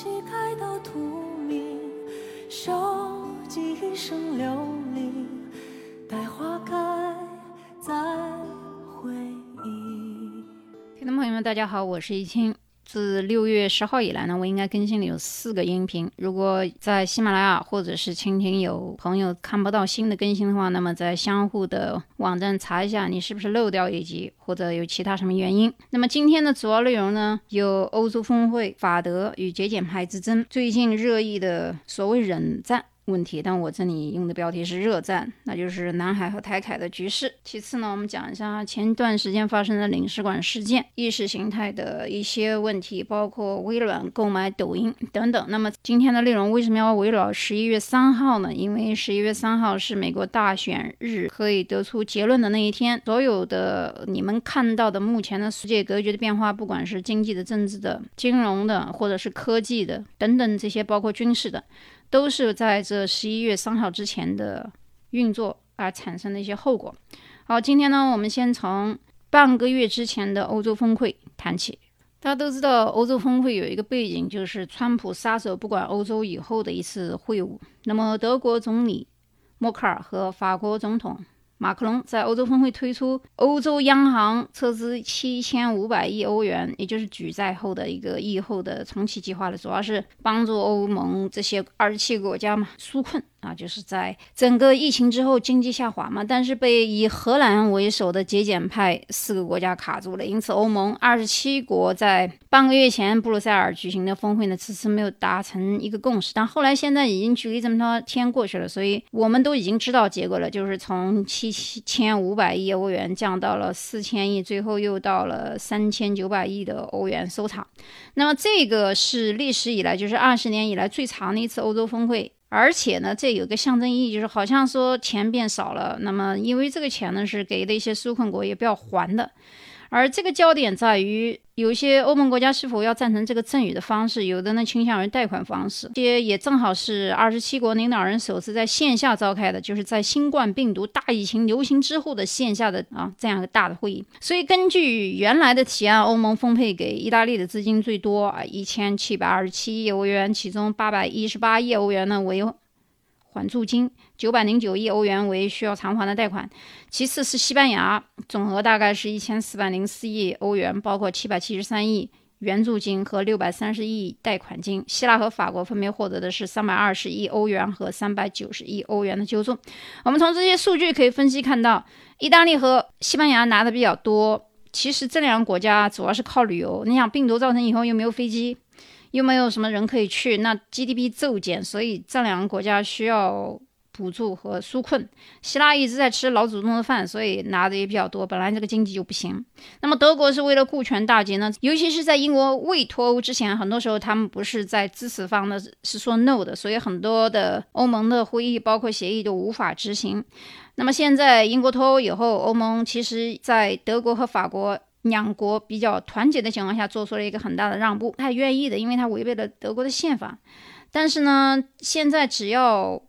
旗开到荼蘼，收集一生流离，待花开再回忆。听众朋友们，大家好，我是易清。自六月十号以来呢，我应该更新了有四个音频。如果在喜马拉雅或者是蜻蜓有朋友看不到新的更新的话，那么在相互的网站查一下，你是不是漏掉一集，或者有其他什么原因。那么今天的主要内容呢，有欧洲峰会、法德与节俭派之争，最近热议的所谓冷战。问题，但我这里用的标题是热战，那就是南海和台海的局势。其次呢，我们讲一下前段时间发生的领事馆事件、意识形态的一些问题，包括微软购买抖音等等。那么今天的内容为什么要围绕十一月三号呢？因为十一月三号是美国大选日，可以得出结论的那一天。所有的你们看到的目前的世界格局的变化，不管是经济的、政治的、金融的，或者是科技的等等这些，包括军事的。都是在这十一月三号之前的运作而产生的一些后果。好，今天呢，我们先从半个月之前的欧洲峰会谈起。大家都知道，欧洲峰会有一个背景，就是川普杀手不管欧洲以后的一次会晤。那么，德国总理默克尔和法国总统。马克龙在欧洲峰会推出欧洲央行撤资七千五百亿欧元，也就是举债后的一个疫后的重启计划了，主要是帮助欧盟这些二十七个国家嘛纾困。啊，就是在整个疫情之后经济下滑嘛，但是被以荷兰为首的节俭派四个国家卡住了，因此欧盟二十七国在半个月前布鲁塞尔举行的峰会呢，迟迟没有达成一个共识。但后来现在已经距离这么多天过去了，所以我们都已经知道结果了，就是从七千五百亿欧元降到了四千亿，最后又到了三千九百亿的欧元收场。那么这个是历史以来，就是二十年以来最长的一次欧洲峰会。而且呢，这有个象征意义，就是好像说钱变少了。那么，因为这个钱呢是给的一些纾困国也不要还的。而这个焦点在于，有些欧盟国家是否要赞成这个赠与的方式，有的呢倾向于贷款方式。这也正好是二十七国领导人首次在线下召开的，就是在新冠病毒大疫情流行之后的线下的啊这样一个大的会议。所以根据原来的提案，欧盟分配给意大利的资金最多啊一千七百二十七亿欧元，其中八百一十八亿欧元呢为。还助金九百零九亿欧元为需要偿还的贷款，其次是西班牙，总额大概是一千四百零四亿欧元，包括七百七十三亿援助金和六百三十亿贷款金。希腊和法国分别获得的是三百二十亿欧元和三百九十亿欧元的救助。我们从这些数据可以分析看到，意大利和西班牙拿的比较多。其实这两个国家主要是靠旅游。你想病毒造成以后又没有飞机。又没有什么人可以去，那 GDP 骤减，所以这两个国家需要补助和纾困。希腊一直在吃老祖宗的饭，所以拿的也比较多。本来这个经济就不行。那么德国是为了顾全大局呢？尤其是在英国未脱欧之前，很多时候他们不是在支持方的，是说 no 的，所以很多的欧盟的会议，包括协议都无法执行。那么现在英国脱欧以后，欧盟其实在德国和法国。两国比较团结的情况下，做出了一个很大的让步，他愿意的，因为他违背了德国的宪法。但是呢，现在只要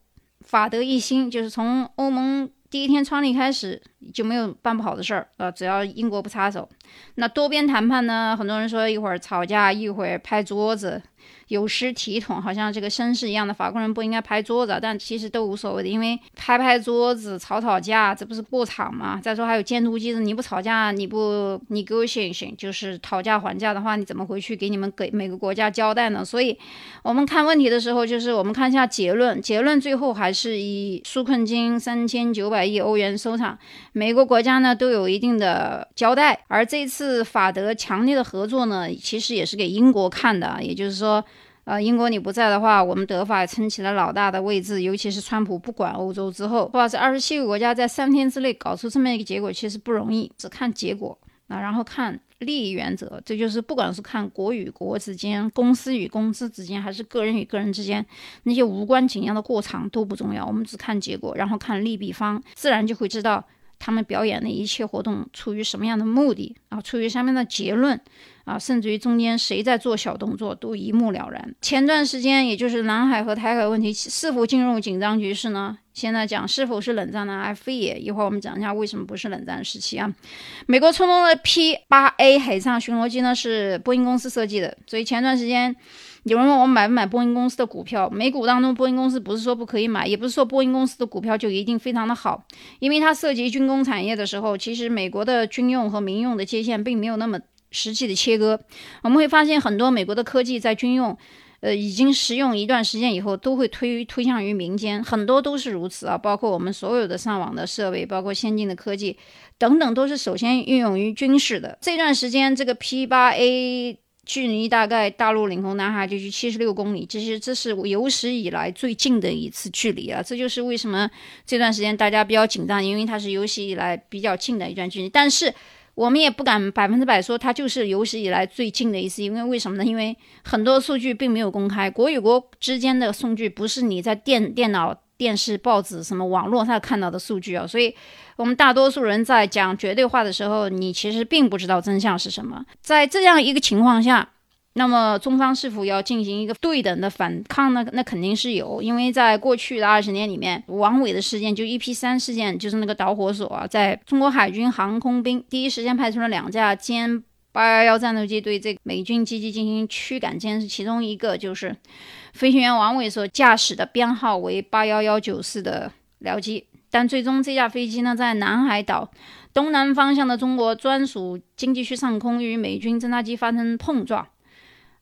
法德一心，就是从欧盟第一天创立开始就没有办不好的事儿啊，只要英国不插手。那多边谈判呢？很多人说一会儿吵架，一会儿拍桌子。有失体统，好像这个绅士一样的法国人不应该拍桌子，但其实都无所谓的，因为拍拍桌子、吵吵架，这不是过场吗？再说还有监督机制，你不吵架，你不 negotiate，就是讨价还价的话，你怎么回去给你们给每个国家交代呢？所以，我们看问题的时候，就是我们看一下结论，结论最后还是以纾困金三千九百亿欧元收场，每个国家呢都有一定的交代，而这这次法德强烈的合作呢，其实也是给英国看的，也就是说。呃，英国你不在的话，我们德法撑起了老大的位置。尤其是川普不管欧洲之后，哇，这二十七个国家在三天之内搞出这么一个结果，其实不容易。只看结果啊，然后看利益原则，这就是不管是看国与国之间、公司与公司之间，还是个人与个人之间，那些无关紧要的过场都不重要。我们只看结果，然后看利弊方，自然就会知道他们表演的一切活动出于什么样的目的啊，出于什么样的结论。啊，甚至于中间谁在做小动作都一目了然。前段时间，也就是南海和台海问题是否进入紧张局势呢？现在讲是否是冷战呢？还非也。一会儿我们讲一下为什么不是冷战时期啊？美国出动的 P 八 A 海上巡逻机呢，是波音公司设计的。所以前段时间有人问我买不买波音公司的股票，美股当中波音公司不是说不可以买，也不是说波音公司的股票就一定非常的好，因为它涉及军工产业的时候，其实美国的军用和民用的界限并没有那么。实际的切割，我们会发现很多美国的科技在军用，呃，已经使用一段时间以后，都会推推向于民间，很多都是如此啊。包括我们所有的上网的设备，包括先进的科技等等，都是首先运用于军事的。这段时间，这个 P 八 A 距离大概大陆领空南海地区七十六公里，其实这是有史以来最近的一次距离啊。这就是为什么这段时间大家比较紧张，因为它是有史以来比较近的一段距离，但是。我们也不敢百分之百说它就是有史以来最近的一次，因为为什么呢？因为很多数据并没有公开，国与国之间的数据不是你在电电脑、电视、报纸、什么网络上看到的数据啊，所以我们大多数人在讲绝对化的时候，你其实并不知道真相是什么。在这样一个情况下。那么中方是否要进行一个对等的反抗呢？那肯定是有，因为在过去的二十年里面，王伟的事件就 EP 三事件，就是那个导火索啊，在中国海军航空兵第一时间派出了两架歼八幺幺战斗机对这个美军机器进行驱赶监视，其中一个就是飞行员王伟所驾驶的编号为八幺幺九四的僚机，但最终这架飞机呢，在南海岛东南方向的中国专属经济区上空与美军侦察机发生碰撞。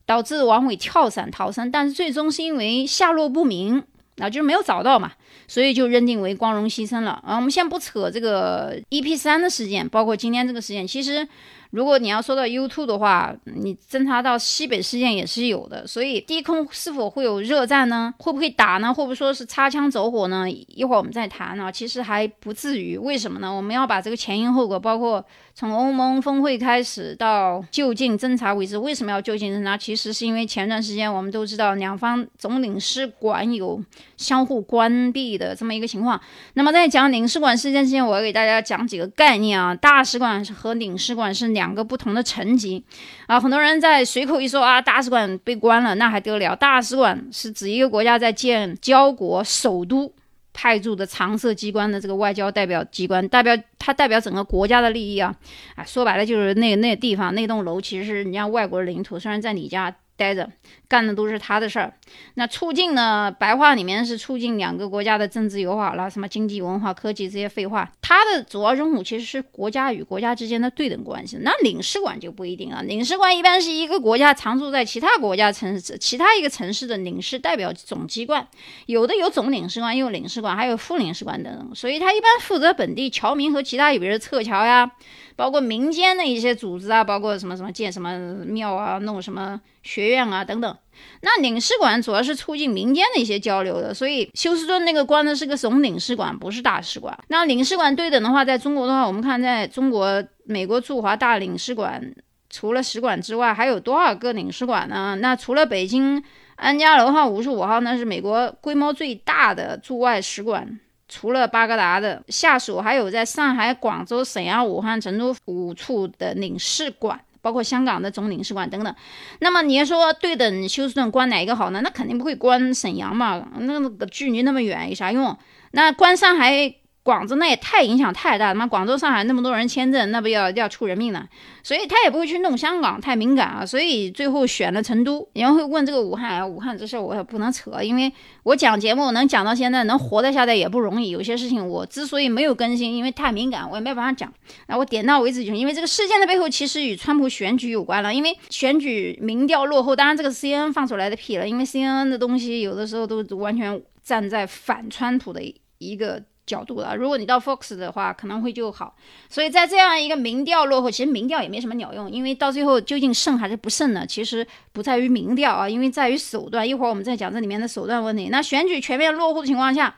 导致王伟跳伞逃生，但是最终是因为下落不明，啊，就是没有找到嘛，所以就认定为光荣牺牲了。啊，我们先不扯这个 EP 三的事件，包括今天这个事件，其实。如果你要说到 U2 的话，你侦查到西北事件也是有的，所以低空是否会有热战呢？会不会打呢？会不会说是擦枪走火呢？一会儿我们再谈啊。其实还不至于，为什么呢？我们要把这个前因后果，包括从欧盟峰会开始到就近侦查为止，为什么要就近侦查？其实是因为前段时间我们都知道两方总领事馆有相互关闭的这么一个情况。那么在讲领事馆事件之前，我要给大家讲几个概念啊。大使馆和领事馆是。两个不同的层级啊，很多人在随口一说啊，大使馆被关了，那还得了？大使馆是指一个国家在建交国首都派驻的常设机关的这个外交代表机关，代表它代表整个国家的利益啊，啊，说白了就是那那地方那栋楼其实是人家外国领土，虽然在你家。待着干的都是他的事儿，那促进呢？白话里面是促进两个国家的政治友好啦，什么经济、文化、科技这些废话。它的主要任务其实是国家与国家之间的对等关系。那领事馆就不一定了，领事馆一般是一个国家常驻在其他国家城市、其他一个城市的领事代表总机关，有的有总领事馆，有领事馆，还有副领事馆等等。所以他一般负责本地侨民和其他，比如撤侨呀。包括民间的一些组织啊，包括什么什么建什么庙啊，弄什么学院啊等等。那领事馆主要是促进民间的一些交流的，所以休斯顿那个关的是个总领事馆，不是大使馆。那领事馆对等的话，在中国的话，我们看在中国美国驻华大领事馆除了使馆之外，还有多少个领事馆呢？那除了北京安家楼号五十五号，那是美国规模最大的驻外使馆。除了巴格达的下属，还有在上海、广州、沈阳、武汉、成都五处的领事馆，包括香港的总领事馆等等。那么你要说对等休斯顿关哪一个好呢？那肯定不会关沈阳嘛，那个距离那么远有啥用？那关上海。广州那也太影响太大了嘛！广州、上海那么多人签证，那不要要出人命了。所以他也不会去弄香港，太敏感啊。所以最后选了成都。有人会问这个武汉啊，武汉这事我也不能扯，因为我讲节目能讲到现在，能活得下来也不容易。有些事情我之所以没有更新，因为太敏感，我也没办法讲。那我点到为止就行。因为这个事件的背后其实与川普选举有关了，因为选举民调落后。当然这个 CNN 放出来的屁了，因为 CNN 的东西有的时候都完全站在反川普的一个。角度了，如果你到 Fox 的话，可能会就好。所以在这样一个民调落后，其实民调也没什么鸟用，因为到最后究竟胜还是不胜呢？其实不在于民调啊，因为在于手段。一会儿我们再讲这里面的手段问题。那选举全面落后的情况下，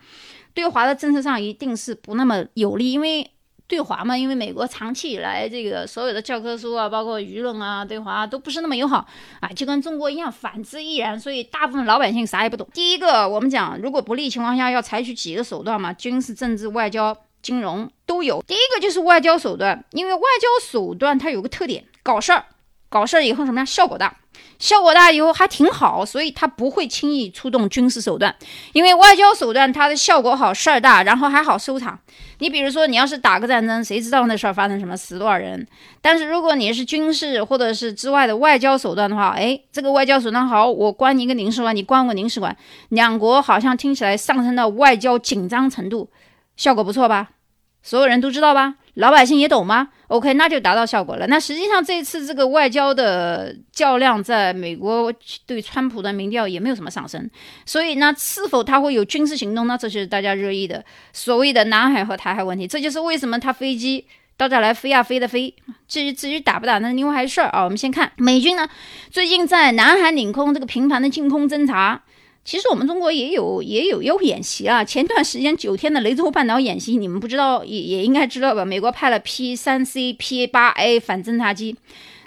对华的政策上一定是不那么有利，因为。对华嘛，因为美国长期以来这个所有的教科书啊，包括舆论啊，对华都不是那么友好啊，就跟中国一样，反之亦然。所以大部分老百姓啥也不懂。第一个，我们讲，如果不利情况下要采取几个手段嘛，军事、政治、外交、金融都有。第一个就是外交手段，因为外交手段它有个特点，搞事儿。搞事儿以后什么样？效果大。效果大以后还挺好，所以他不会轻易出动军事手段，因为外交手段它的效果好，事儿大，然后还好收场。你比如说，你要是打个战争，谁知道那事儿发生什么，死多少人？但是如果你是军事或者是之外的外交手段的话，哎，这个外交手段好，我关你一个领事馆，你关我领事馆，两国好像听起来上升到外交紧张程度，效果不错吧？所有人都知道吧？老百姓也懂吗？OK，那就达到效果了。那实际上这次这个外交的较量，在美国对川普的民调也没有什么上升。所以呢，是否他会有军事行动呢？这是大家热议的所谓的南海和台海问题。这就是为什么他飞机到这来飞啊飞的飞。至于至于打不打，那另外一回事儿啊。我们先看美军呢，最近在南海领空这个频繁的进空侦察。其实我们中国也有也有要演习啊，前段时间九天的雷州半岛演习，你们不知道也也应该知道吧？美国派了 P 三 C、P 八 A 反侦察机，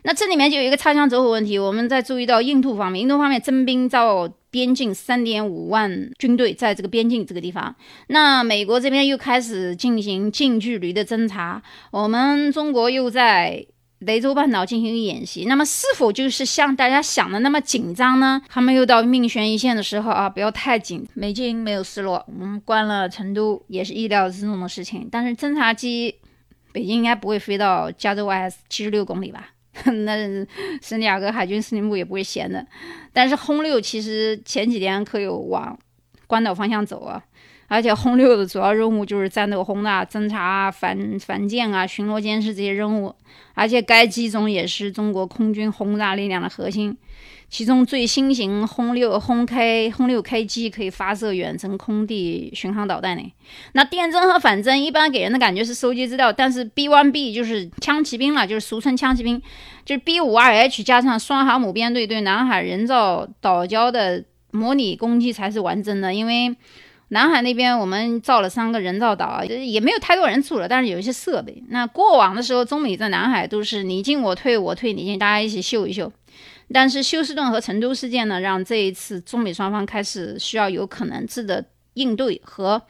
那这里面就有一个擦枪走火问题。我们在注意到印度方面，印度方面征兵到边境三点五万军队在这个边境这个地方，那美国这边又开始进行近距离的侦察，我们中国又在。雷州半岛进行演习，那么是否就是像大家想的那么紧张呢？他们又到命悬一线的时候啊，不要太紧。美军没有失落，我们关了成都也是意料之中的事情。但是侦察机，北京应该不会飞到加州外七十六公里吧？那圣地亚哥海军司令部也不会闲的。但是轰六其实前几天可有往关岛方向走啊。而且轰六的主要任务就是战斗轰炸、侦察、反反舰啊、巡逻监视这些任务。而且该机种也是中国空军轰炸力量的核心。其中最新型轰六、轰 K、轰六 K 机可以发射远程空地巡航导弹呢。那电侦和反侦一般给人的感觉是收集资料，但是 B1B 就是枪骑兵了，就是俗称枪骑兵，就是 B52H 加上双航母编队对南海人造岛礁的模拟攻击才是完整的，因为。南海那边我们造了三个人造岛，也没有太多人住了，但是有一些设备。那过往的时候，中美在南海都是你进我退，我退你进，大家一起秀一秀。但是休斯顿和成都事件呢，让这一次中美双方开始需要有可能制的应对和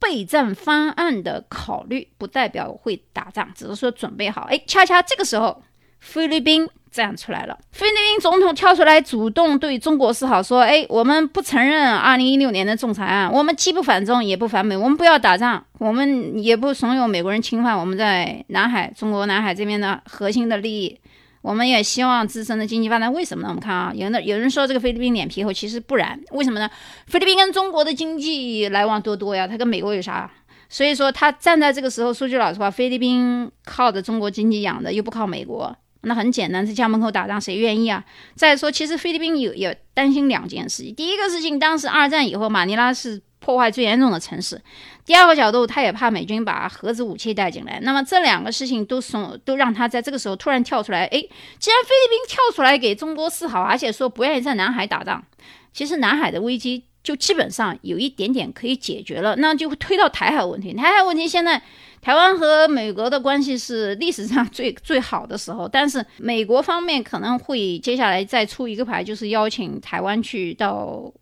备战方案的考虑，不代表会打仗，只是说准备好。哎，恰恰这个时候，菲律宾。站出来了，菲律宾总统跳出来主动对中国示好，说：“哎，我们不承认二零一六年的仲裁案，我们既不反中也不反美，我们不要打仗，我们也不怂恿美国人侵犯我们在南海、中国南海这边的核心的利益，我们也希望自身的经济发展。为什么呢？我们看啊，有的有人说这个菲律宾脸皮厚，其实不然，为什么呢？菲律宾跟中国的经济来往多多呀，他跟美国有啥？所以说他站在这个时候，说句老实话，菲律宾靠着中国经济养的，又不靠美国。”那很简单，在家门口打仗，谁愿意啊？再说，其实菲律宾有也担心两件事情。第一个事情，当时二战以后，马尼拉是破坏最严重的城市。第二个角度，他也怕美军把核子武器带进来。那么这两个事情都送，都让他在这个时候突然跳出来。诶，既然菲律宾跳出来给中国示好，而且说不愿意在南海打仗，其实南海的危机就基本上有一点点可以解决了。那就会推到台海问题。台海问题现在。台湾和美国的关系是历史上最 最好的时候，但是美国方面可能会接下来再出一个牌，就是邀请台湾去到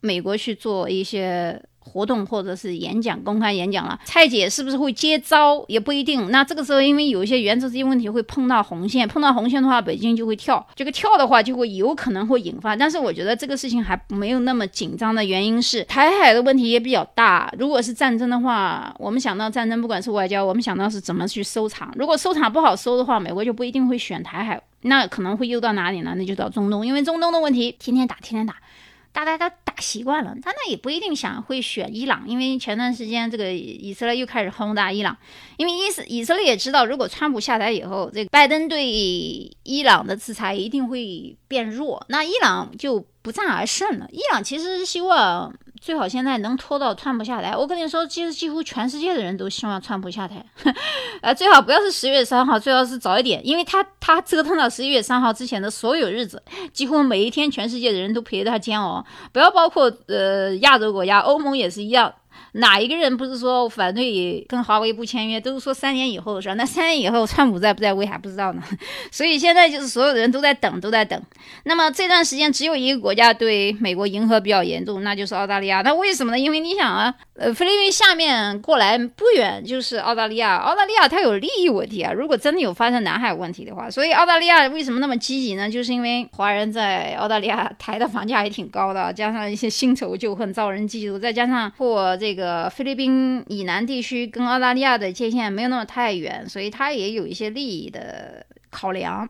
美国去做一些。活动或者是演讲，公开演讲了，蔡姐是不是会接招也不一定。那这个时候，因为有一些原则性问题会碰到红线，碰到红线的话，北京就会跳。这个跳的话，就会有可能会引发。但是我觉得这个事情还没有那么紧张的原因是，台海的问题也比较大。如果是战争的话，我们想到战争，不管是外交，我们想到是怎么去收场。如果收场不好收的话，美国就不一定会选台海，那可能会又到哪里呢？那就到中东，因为中东的问题天天打，天天打。大家都习惯了，他那也不一定想会选伊朗，因为前段时间这个以色列又开始轰炸伊朗，因为伊斯以色列也知道，如果川普下台以后，这个拜登对伊朗的制裁一定会变弱，那伊朗就不战而胜了。伊朗其实是希望。最好现在能拖到川普下台。我跟你说，其实几乎全世界的人都希望川普下台。呃，最好不要是十月三号，最好是早一点，因为他他折腾到十一月三号之前的所有日子，几乎每一天全世界的人都陪着他煎熬。不要包括呃亚洲国家，欧盟也是一样。哪一个人不是说反对跟华为不签约，都是说三年以后的事儿。那三年以后，川普在不在位还不知道呢。所以现在就是所有的人都在等，都在等。那么这段时间只有一个国家对美国迎合比较严重，那就是澳大利亚。那为什么呢？因为你想啊，呃，菲律宾下面过来不远就是澳大利亚，澳大利亚它有利益问题啊。如果真的有发生南海问题的话，所以澳大利亚为什么那么积极呢？就是因为华人在澳大利亚抬的房价也挺高的，加上一些新仇旧恨，遭人嫉妒，再加上或这个呃菲律宾以南地区跟澳大利亚的界限没有那么太远，所以它也有一些利益的考量。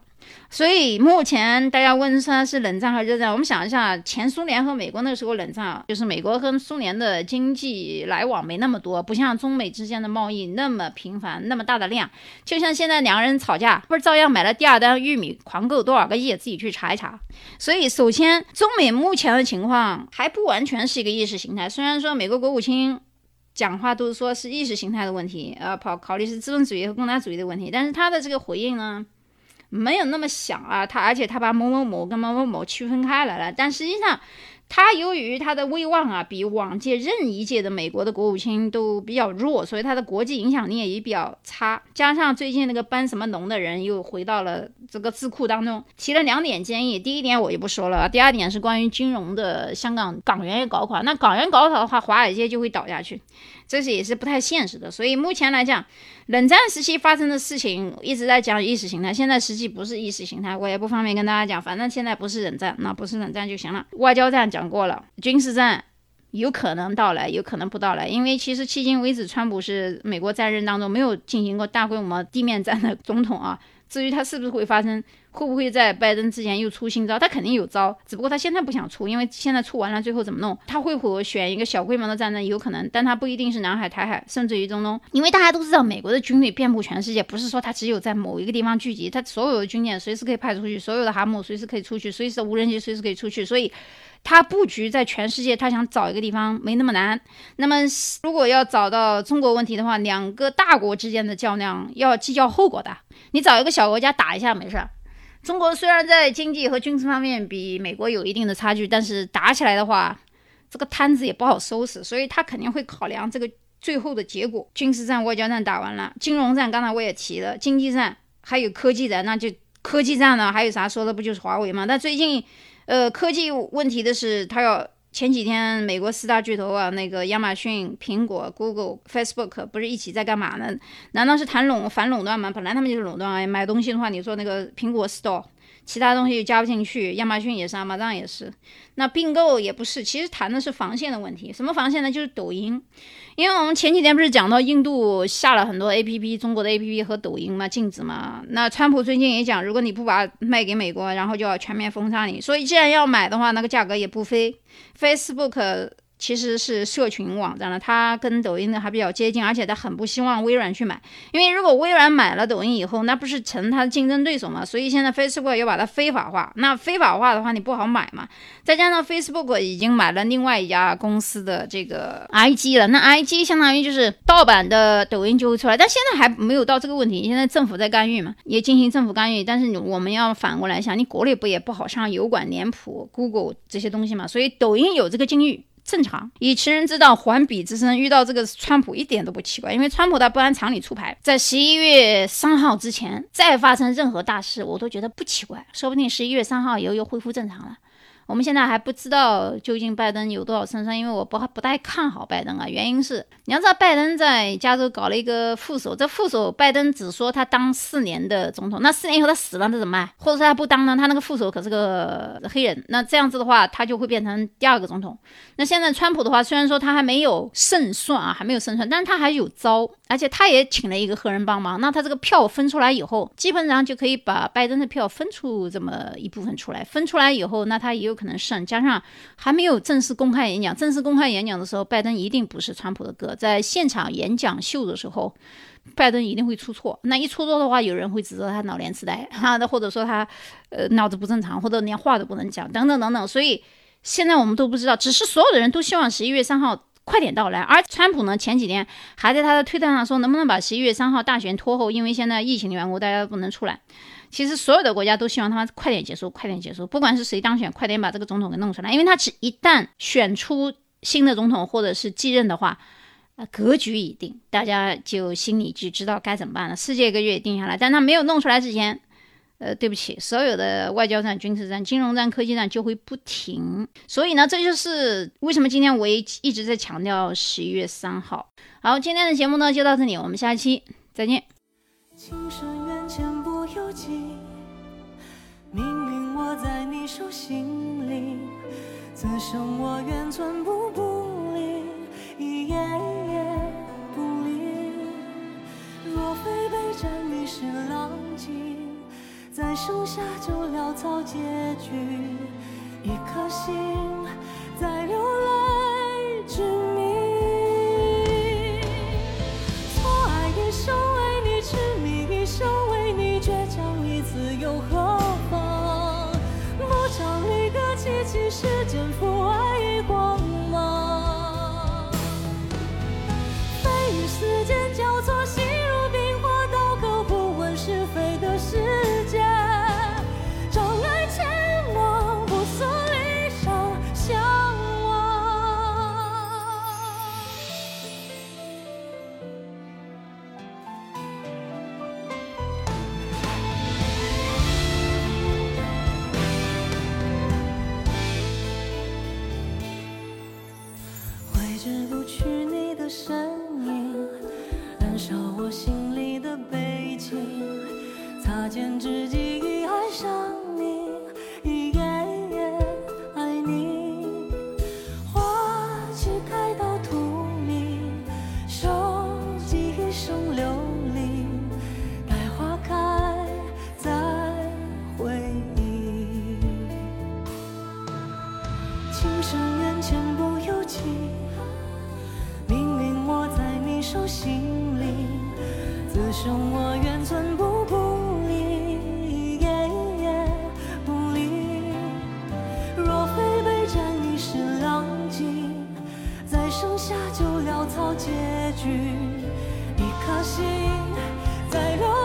所以目前大家问说是冷战还是热战，我们想一下，前苏联和美国那个时候冷战，就是美国和苏联的经济来往没那么多，不像中美之间的贸易那么频繁，那么大的量。就像现在两个人吵架，不是照样买了第二单玉米，狂购多少个亿，自己去查一查。所以首先，中美目前的情况还不完全是一个意识形态，虽然说美国国务卿讲话都是说是意识形态的问题，呃，考考虑是资本主义和共产主义的问题，但是他的这个回应呢？没有那么想啊，他而且他把某某某跟某某某区分开来了，但实际上，他由于他的威望啊，比往届任一届的美国的国务卿都比较弱，所以他的国际影响力也比较差。加上最近那个搬什么农的人又回到了这个智库当中，提了两点建议。第一点我就不说了，第二点是关于金融的，香港港元也搞垮，那港元搞垮的话，华尔街就会倒下去。这是也是不太现实的，所以目前来讲，冷战时期发生的事情一直在讲意识形态，现在实际不是意识形态，我也不方便跟大家讲，反正现在不是冷战，那不是冷战就行了。外交战讲过了，军事战有可能到来，有可能不到来，因为其实迄今为止，川普是美国在任当中没有进行过大规模地面战的总统啊。至于他是不是会发生，会不会在拜登之前又出新招？他肯定有招，只不过他现在不想出，因为现在出完了，最后怎么弄？他会否选一个小规模的战争？有可能，但他不一定是南海、台海，甚至于中东，因为大家都知道，美国的军队遍布全世界，不是说他只有在某一个地方聚集，他所有的军舰随时可以派出去，所有的航母随时可以出去，随时无人机随时可以出去，所以。他布局在全世界，他想找一个地方没那么难。那么，如果要找到中国问题的话，两个大国之间的较量要计较后果的。你找一个小国家打一下没事儿。中国虽然在经济和军事方面比美国有一定的差距，但是打起来的话，这个摊子也不好收拾。所以他肯定会考量这个最后的结果。军事战、外交战打完了，金融战刚才我也提了，经济战还有科技战，那就科技战呢，还有啥说的不就是华为吗？但最近。呃，科技问题的是，他要前几天美国四大巨头啊，那个亚马逊、苹果、Google、Facebook 不是一起在干嘛呢？难道是谈垄反垄断吗？本来他们就是垄断啊，买东西的话，你说那个苹果 Store。其他东西又加不进去，亚马逊也是，阿玛逊也是，那并购也不是，其实谈的是防线的问题。什么防线呢？就是抖音，因为我们前几天不是讲到印度下了很多 A P P，中国的 A P P 和抖音嘛，禁止嘛。那川普最近也讲，如果你不把卖给美国，然后就要全面封杀你。所以既然要买的话，那个价格也不菲。Facebook。其实是社群网站了，它跟抖音的还比较接近，而且它很不希望微软去买，因为如果微软买了抖音以后，那不是成它的竞争对手嘛？所以现在 Facebook 要把它非法化，那非法化的话你不好买嘛。再加上 Facebook 已经买了另外一家公司的这个 IG 了，那 IG 相当于就是盗版的抖音就会出来，但现在还没有到这个问题，现在政府在干预嘛，也进行政府干预。但是我们要反过来想，你国内不也不好上油管、脸谱、Google 这些东西嘛？所以抖音有这个境遇。正常，以其人之道还彼之身，遇到这个川普一点都不奇怪，因为川普他不按常理出牌，在十一月三号之前再发生任何大事，我都觉得不奇怪，说不定十一月三号以后又恢复正常了。我们现在还不知道究竟拜登有多少胜算，因为我不不太看好拜登啊。原因是你要知道，拜登在加州搞了一个副手，这副手拜登只说他当四年的总统，那四年以后他死了，那怎么办？或者说他不当呢？他那个副手可是个黑人，那这样子的话，他就会变成第二个总统。那现在川普的话，虽然说他还没有胜算啊，还没有胜算，但是他还有招，而且他也请了一个黑人帮忙。那他这个票分出来以后，基本上就可以把拜登的票分出这么一部分出来。分出来以后，那他也有。可能胜，加上还没有正式公开演讲。正式公开演讲的时候，拜登一定不是川普的歌。在现场演讲秀的时候，拜登一定会出错。那一出错的话，有人会指责他脑年痴呆，哈，那或者说他呃脑子不正常，或者连话都不能讲，等等等等。所以现在我们都不知道，只是所有的人都希望十一月三号快点到来。而川普呢，前几天还在他的推特上说，能不能把十一月三号大选拖后，因为现在疫情的缘故，大家不能出来。其实所有的国家都希望他快点结束，快点结束。不管是谁当选，快点把这个总统给弄出来。因为他只一旦选出新的总统或者是继任的话，呃，格局已定，大家就心里就知道该怎么办了。世界格局也定下来，但他没有弄出来之前，呃，对不起，所有的外交战、军事战、金融战、科技战就会不停。所以呢，这就是为什么今天我也一直在强调十一月三号。好，今天的节目呢就到这里，我们下期再见。情深缘浅不由己，命运握在你手心里，此生我愿寸步不离，一夜夜不离。若非被战你是狼藉，再剩下就潦草结局，一颗心在流泪之。剩下就潦草结局。一颗心在流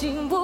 经不